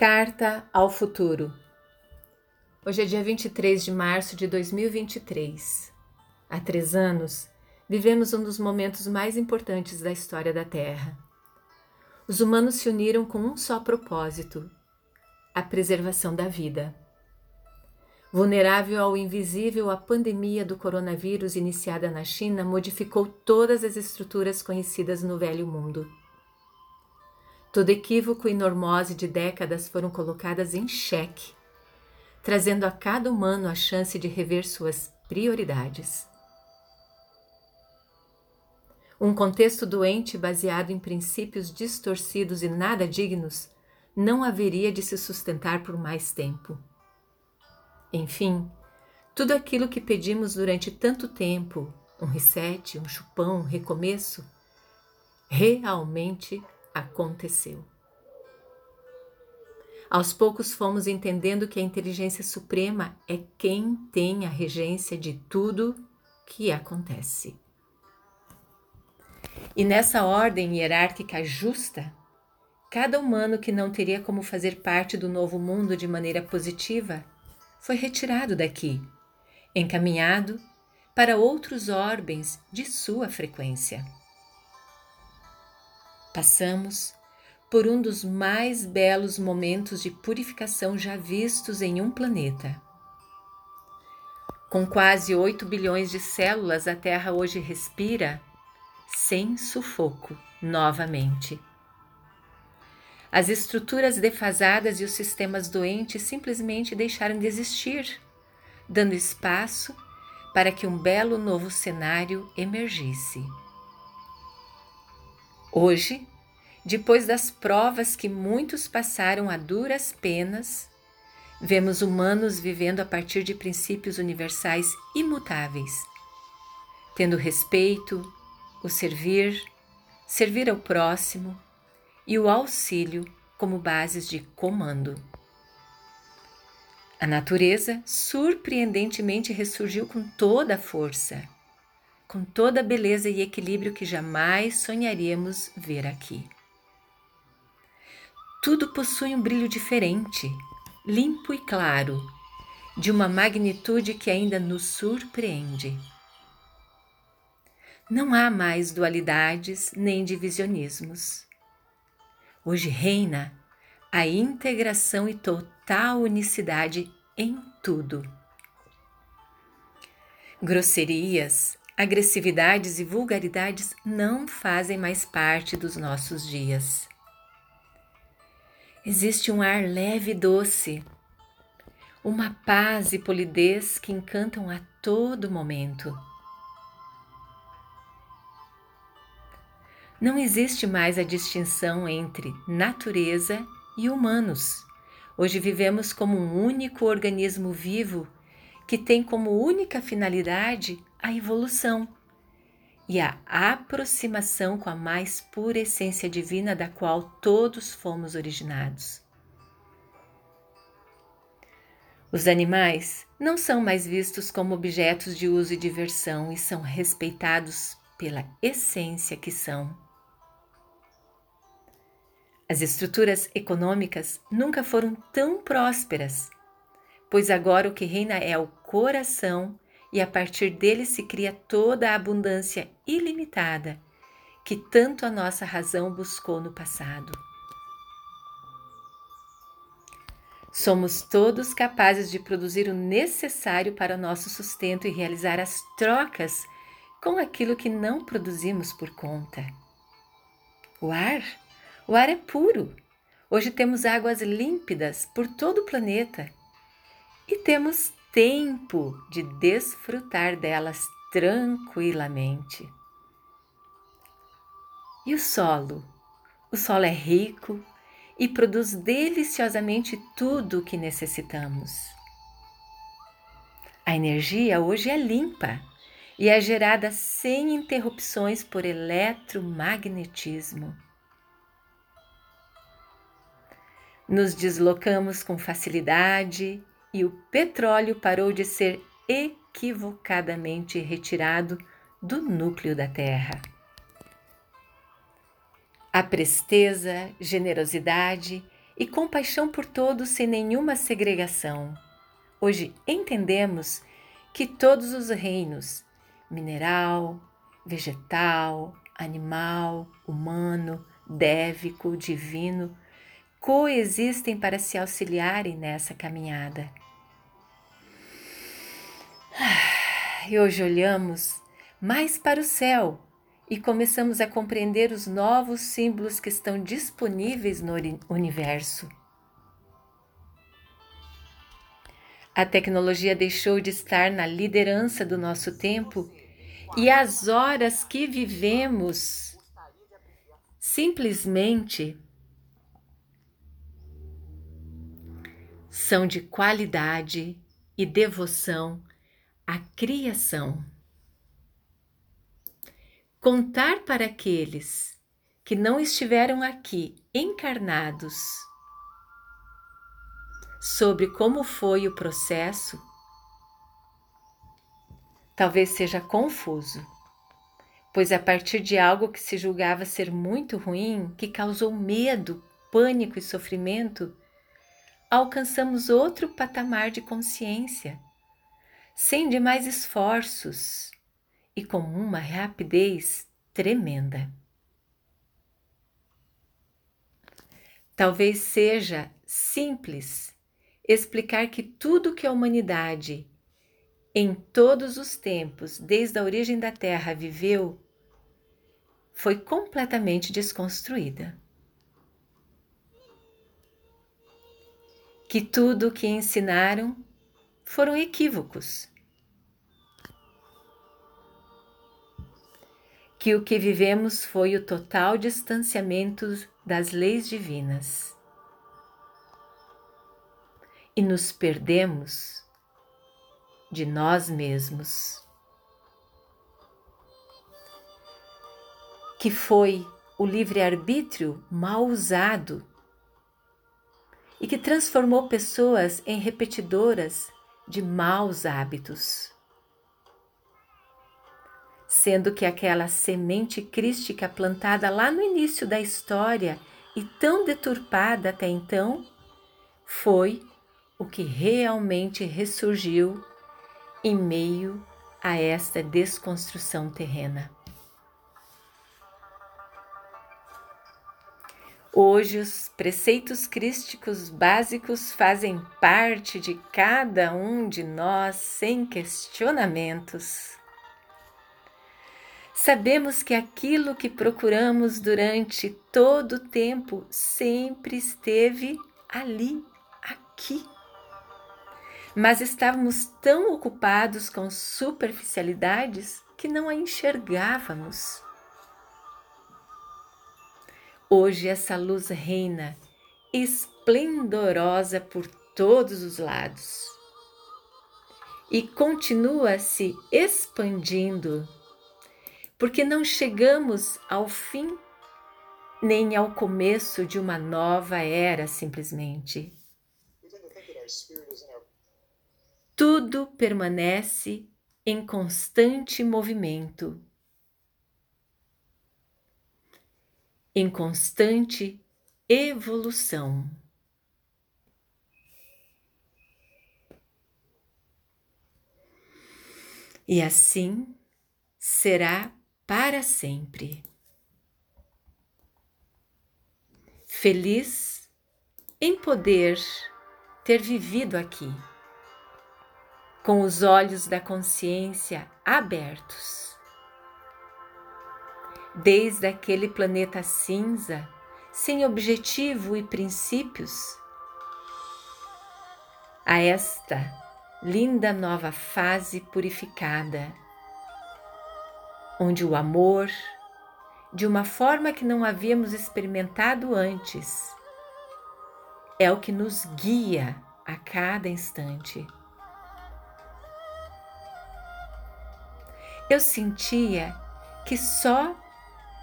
Carta ao Futuro. Hoje é dia 23 de março de 2023. Há três anos, vivemos um dos momentos mais importantes da história da Terra. Os humanos se uniram com um só propósito: a preservação da vida. Vulnerável ao invisível, a pandemia do coronavírus iniciada na China modificou todas as estruturas conhecidas no velho mundo Todo equívoco e normose de décadas foram colocadas em xeque, trazendo a cada humano a chance de rever suas prioridades. Um contexto doente baseado em princípios distorcidos e nada dignos não haveria de se sustentar por mais tempo. Enfim, tudo aquilo que pedimos durante tanto tempo, um reset, um chupão, um recomeço, realmente aconteceu. Aos poucos fomos entendendo que a inteligência suprema é quem tem a regência de tudo que acontece. E nessa ordem hierárquica justa, cada humano que não teria como fazer parte do novo mundo de maneira positiva foi retirado daqui, encaminhado para outros orbens de sua frequência passamos por um dos mais belos momentos de purificação já vistos em um planeta. Com quase 8 bilhões de células, a Terra hoje respira sem sufoco novamente. As estruturas defasadas e os sistemas doentes simplesmente deixaram de existir, dando espaço para que um belo novo cenário emergisse. Hoje, depois das provas que muitos passaram a duras penas, vemos humanos vivendo a partir de princípios universais imutáveis, tendo respeito, o servir, servir ao próximo e o auxílio como bases de comando. A natureza surpreendentemente ressurgiu com toda a força com toda a beleza e equilíbrio que jamais sonharíamos ver aqui. Tudo possui um brilho diferente, limpo e claro, de uma magnitude que ainda nos surpreende. Não há mais dualidades nem divisionismos. Hoje reina a integração e total unicidade em tudo. Grosserias, Agressividades e vulgaridades não fazem mais parte dos nossos dias. Existe um ar leve e doce, uma paz e polidez que encantam a todo momento. Não existe mais a distinção entre natureza e humanos. Hoje vivemos como um único organismo vivo que tem como única finalidade a evolução e a aproximação com a mais pura essência divina da qual todos fomos originados. Os animais não são mais vistos como objetos de uso e diversão e são respeitados pela essência que são. As estruturas econômicas nunca foram tão prósperas, pois agora o que reina é o coração e a partir dele se cria toda a abundância ilimitada que tanto a nossa razão buscou no passado. Somos todos capazes de produzir o necessário para o nosso sustento e realizar as trocas com aquilo que não produzimos por conta. O ar? O ar é puro. Hoje temos águas límpidas por todo o planeta e temos tempo de desfrutar delas tranquilamente. E o solo? O solo é rico e produz deliciosamente tudo o que necessitamos. A energia hoje é limpa e é gerada sem interrupções por eletromagnetismo. Nos deslocamos com facilidade e o petróleo parou de ser equivocadamente retirado do núcleo da Terra. A presteza, generosidade e compaixão por todos sem nenhuma segregação. Hoje entendemos que todos os reinos mineral, vegetal, animal, humano, dévico, divino coexistem para se auxiliarem nessa caminhada. E hoje olhamos mais para o céu e começamos a compreender os novos símbolos que estão disponíveis no universo. A tecnologia deixou de estar na liderança do nosso tempo e as horas que vivemos simplesmente são de qualidade e devoção à criação. Contar para aqueles que não estiveram aqui encarnados sobre como foi o processo, talvez seja confuso, pois a partir de algo que se julgava ser muito ruim, que causou medo, pânico e sofrimento, alcançamos outro patamar de consciência, sem demais esforços e com uma rapidez tremenda. Talvez seja simples explicar que tudo que a humanidade, em todos os tempos, desde a origem da Terra, viveu, foi completamente desconstruída. Que tudo o que ensinaram foram equívocos. Que o que vivemos foi o total distanciamento das leis divinas. E nos perdemos de nós mesmos. Que foi o livre-arbítrio mal usado e que transformou pessoas em repetidoras de maus hábitos. Sendo que aquela semente crística plantada lá no início da história e tão deturpada até então, foi o que realmente ressurgiu em meio a esta desconstrução terrena. Hoje, os preceitos crísticos básicos fazem parte de cada um de nós sem questionamentos. Sabemos que aquilo que procuramos durante todo o tempo sempre esteve ali, aqui. Mas estávamos tão ocupados com superficialidades que não a enxergávamos. Hoje essa luz reina esplendorosa por todos os lados e continua se expandindo, porque não chegamos ao fim nem ao começo de uma nova era simplesmente. Tudo permanece em constante movimento em constante evolução. E assim será para sempre. Feliz em poder ter vivido aqui, com os olhos da consciência abertos desde aquele planeta cinza, sem objetivo e princípios, a esta linda nova fase purificada, onde o amor, de uma forma que não havíamos experimentado antes, é o que nos guia a cada instante. Eu sentia que só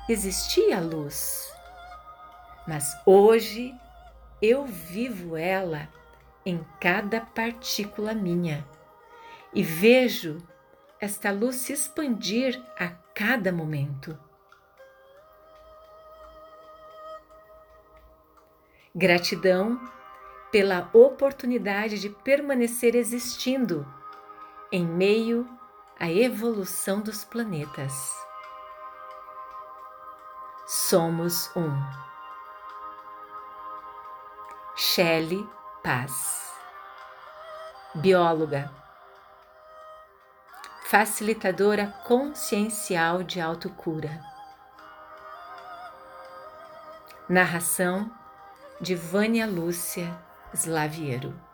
existia luz, mas hoje eu vivo ela em cada partícula minha e vejo esta luz se expandir a cada momento. Gratidão pela oportunidade de permanecer existindo em meio à evolução dos planetas. Somos um. Shelley Paz, bióloga, facilitadora consciencial de autocura. Narração de Vânia Lúcia Slaviero.